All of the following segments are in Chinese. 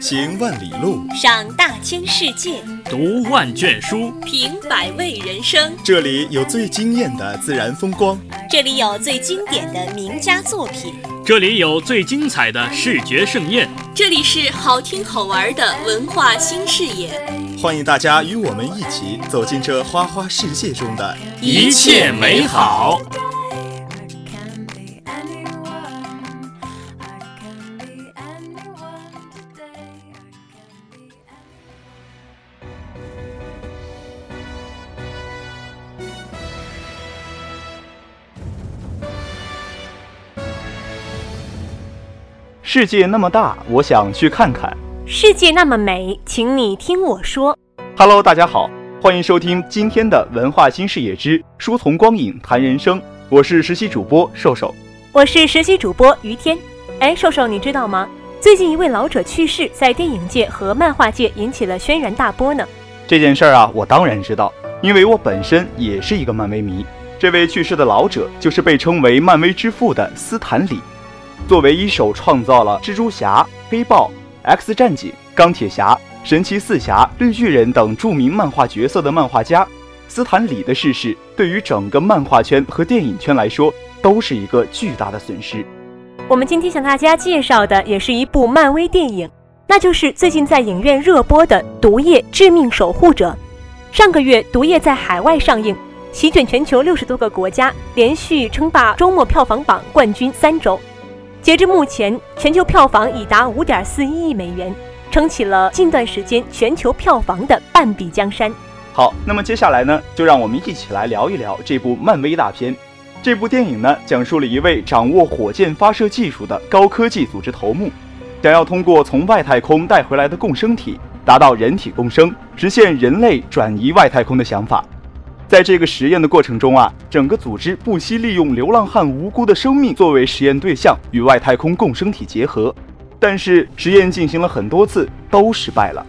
行万里路，赏大千世界，读万卷书，品百味人生。这里有最惊艳的自然风光，这里有最经典的名家作品，这里有最精彩的视觉盛宴，这里是好听好玩的文化新视野。欢迎大家与我们一起走进这花花世界中的一切美好。世界那么大，我想去看看。世界那么美，请你听我说。Hello，大家好，欢迎收听今天的文化新视野之书从光影谈人生。我是实习主播瘦瘦，我是实习主播于天。哎，瘦瘦，你知道吗？最近一位老者去世，在电影界和漫画界引起了轩然大波呢。这件事儿啊，我当然知道，因为我本身也是一个漫威迷。这位去世的老者就是被称为漫威之父的斯坦李。作为一手创造了蜘蛛侠、黑豹、X 战警、钢铁侠、神奇四侠、绿巨人等著名漫画角色的漫画家，斯坦李的逝世对于整个漫画圈和电影圈来说都是一个巨大的损失。我们今天向大家介绍的也是一部漫威电影，那就是最近在影院热播的《毒液：致命守护者》。上个月，《毒液》在海外上映，席卷全球六十多个国家，连续称霸周末票房榜冠军三周。截至目前，全球票房已达五点四一亿美元，撑起了近段时间全球票房的半壁江山。好，那么接下来呢，就让我们一起来聊一聊这部漫威大片。这部电影呢，讲述了一位掌握火箭发射技术的高科技组织头目，想要通过从外太空带回来的共生体，达到人体共生，实现人类转移外太空的想法。在这个实验的过程中啊，整个组织不惜利用流浪汉无辜的生命作为实验对象，与外太空共生体结合。但是实验进行了很多次都失败了，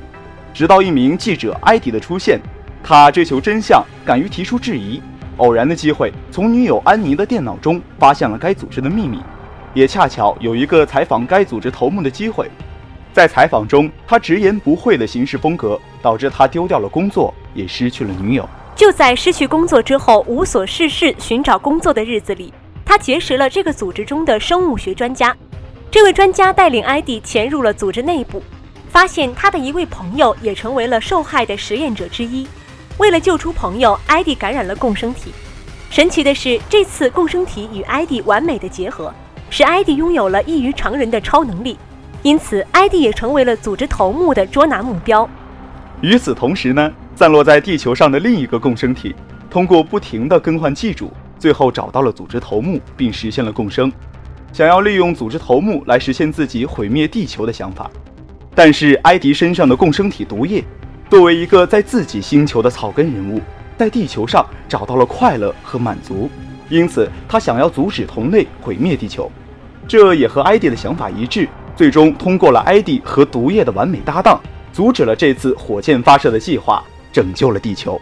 直到一名记者埃迪的出现，他追求真相，敢于提出质疑。偶然的机会，从女友安妮的电脑中发现了该组织的秘密，也恰巧有一个采访该组织头目的机会。在采访中，他直言不讳的行事风格，导致他丢掉了工作，也失去了女友。就在失去工作之后无所事事寻找工作的日子里，他结识了这个组织中的生物学专家。这位专家带领艾迪潜入了组织内部，发现他的一位朋友也成为了受害的实验者之一。为了救出朋友，艾迪感染了共生体。神奇的是，这次共生体与艾迪完美的结合，使艾迪拥有了异于常人的超能力。因此，艾迪也成为了组织头目的捉拿目标。与此同时呢？散落在地球上的另一个共生体，通过不停地更换寄主，最后找到了组织头目，并实现了共生，想要利用组织头目来实现自己毁灭地球的想法。但是埃迪身上的共生体毒液，作为一个在自己星球的草根人物，在地球上找到了快乐和满足，因此他想要阻止同类毁灭地球。这也和埃迪的想法一致，最终通过了埃迪和毒液的完美搭档，阻止了这次火箭发射的计划。拯救了地球。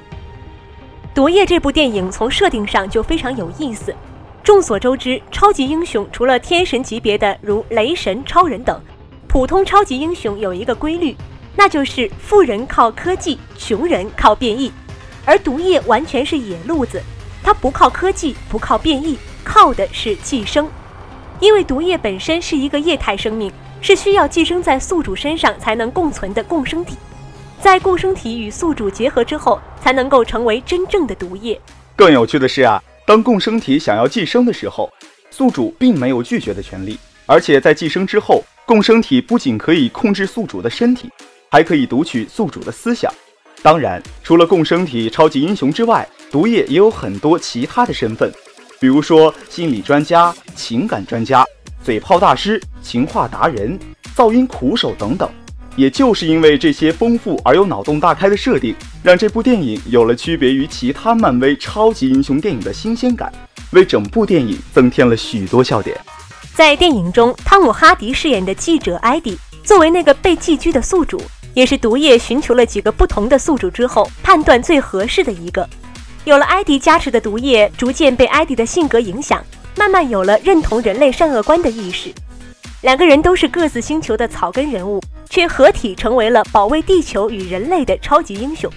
毒液这部电影从设定上就非常有意思。众所周知，超级英雄除了天神级别的如雷神、超人等，普通超级英雄有一个规律，那就是富人靠科技，穷人靠变异。而毒液完全是野路子，它不靠科技，不靠变异，靠的是寄生。因为毒液本身是一个液态生命，是需要寄生在宿主身上才能共存的共生体。在共生体与宿主结合之后，才能够成为真正的毒液。更有趣的是啊，当共生体想要寄生的时候，宿主并没有拒绝的权利。而且在寄生之后，共生体不仅可以控制宿主的身体，还可以读取宿主的思想。当然，除了共生体超级英雄之外，毒液也有很多其他的身份，比如说心理专家、情感专家、嘴炮大师、情话达人、噪音苦手等等。也就是因为这些丰富而又脑洞大开的设定，让这部电影有了区别于其他漫威超级英雄电影的新鲜感，为整部电影增添了许多笑点。在电影中，汤姆·哈迪饰演的记者艾迪，作为那个被寄居的宿主，也是毒液寻求了几个不同的宿主之后，判断最合适的一个。有了艾迪加持的毒液，逐渐被艾迪的性格影响，慢慢有了认同人类善恶观的意识。两个人都是各自星球的草根人物。却合体成为了保卫地球与人类的超级英雄，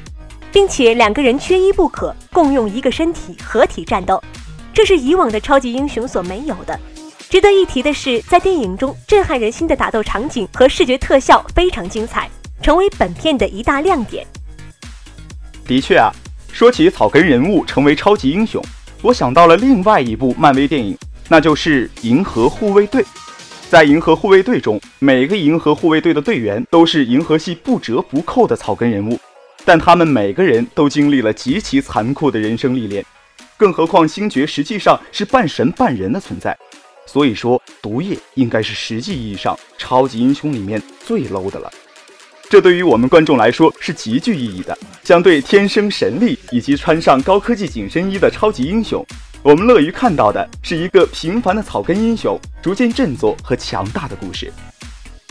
并且两个人缺一不可，共用一个身体合体战斗，这是以往的超级英雄所没有的。值得一提的是，在电影中震撼人心的打斗场景和视觉特效非常精彩，成为本片的一大亮点。的确啊，说起草根人物成为超级英雄，我想到了另外一部漫威电影，那就是《银河护卫队》。在《银河护卫队》中，每个银河护卫队的队员都是银河系不折不扣的草根人物，但他们每个人都经历了极其残酷的人生历练。更何况星爵实际上是半神半人的存在，所以说毒液应该是实际意义上超级英雄里面最 low 的了。这对于我们观众来说是极具意义的。相对天生神力以及穿上高科技紧身衣的超级英雄。我们乐于看到的是一个平凡的草根英雄逐渐振作和强大的故事。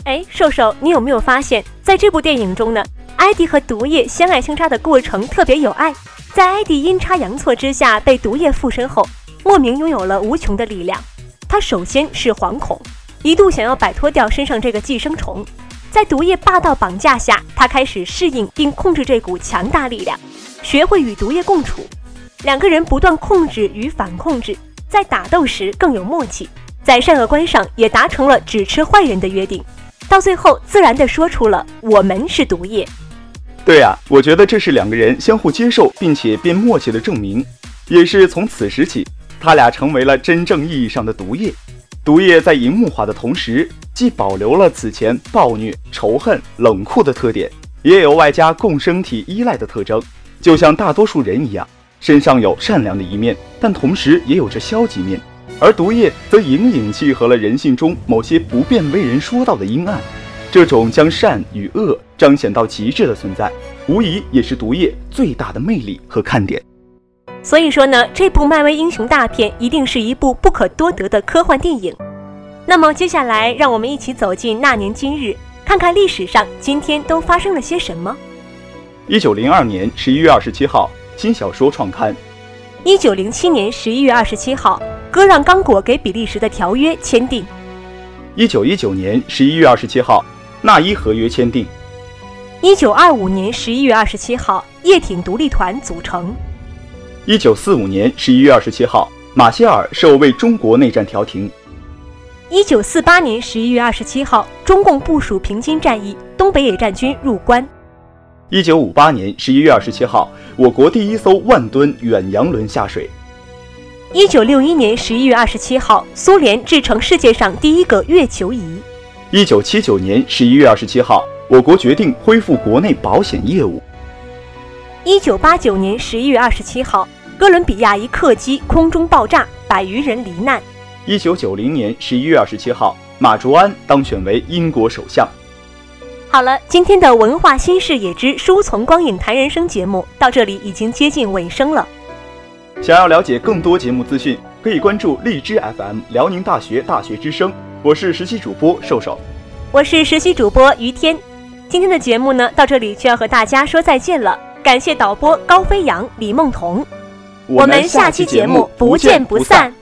哎，瘦瘦，你有没有发现，在这部电影中呢，艾迪和毒液相爱相杀的过程特别有爱。在艾迪阴差阳错之下被毒液附身后，莫名拥有了无穷的力量。他首先是惶恐，一度想要摆脱掉身上这个寄生虫。在毒液霸道绑架下，他开始适应并控制这股强大力量，学会与毒液共处。两个人不断控制与反控制，在打斗时更有默契，在善恶观上也达成了只吃坏人的约定，到最后自然地说出了我们是毒液。对啊，我觉得这是两个人相互接受并且变默契的证明，也是从此时起，他俩成为了真正意义上的毒液。毒液在荧幕化的同时，既保留了此前暴虐、仇恨、冷酷的特点，也有外加共生体依赖的特征，就像大多数人一样。身上有善良的一面，但同时也有着消极面，而毒液则隐隐契合了人性中某些不便为人说到的阴暗。这种将善与恶彰显到极致的存在，无疑也是毒液最大的魅力和看点。所以说呢，这部漫威英雄大片一定是一部不可多得的科幻电影。那么接下来，让我们一起走进那年今日，看看历史上今天都发生了些什么。一九零二年十一月二十七号。新小说创刊。一九零七年十一月二十七号，割让刚果给比利时的条约签订。一九一九年十一月二十七号，纳伊合约签订。一九二五年十一月二十七号，叶挺独立团组成。一九四五年十一月二十七号，马歇尔受为中国内战调停。一九四八年十一月二十七号，中共部署平津战役，东北野战军入关。一九五八年十一月二十七号，我国第一艘万吨远洋轮下水。一九六一年十一月二十七号，苏联制成世界上第一个月球仪。一九七九年十一月二十七号，我国决定恢复国内保险业务。一九八九年十一月二十七号，哥伦比亚一客机空中爆炸，百余人罹难。一九九零年十一月二十七号，马卓安当选为英国首相。好了，今天的文化新视野之书从光影谈人生节目到这里已经接近尾声了。想要了解更多节目资讯，可以关注荔枝 FM 辽宁大学大学之声。我是实习主播瘦瘦，我是实习主播于天。今天的节目呢，到这里就要和大家说再见了。感谢导播高飞扬、李梦彤，我们下期节目不见不散。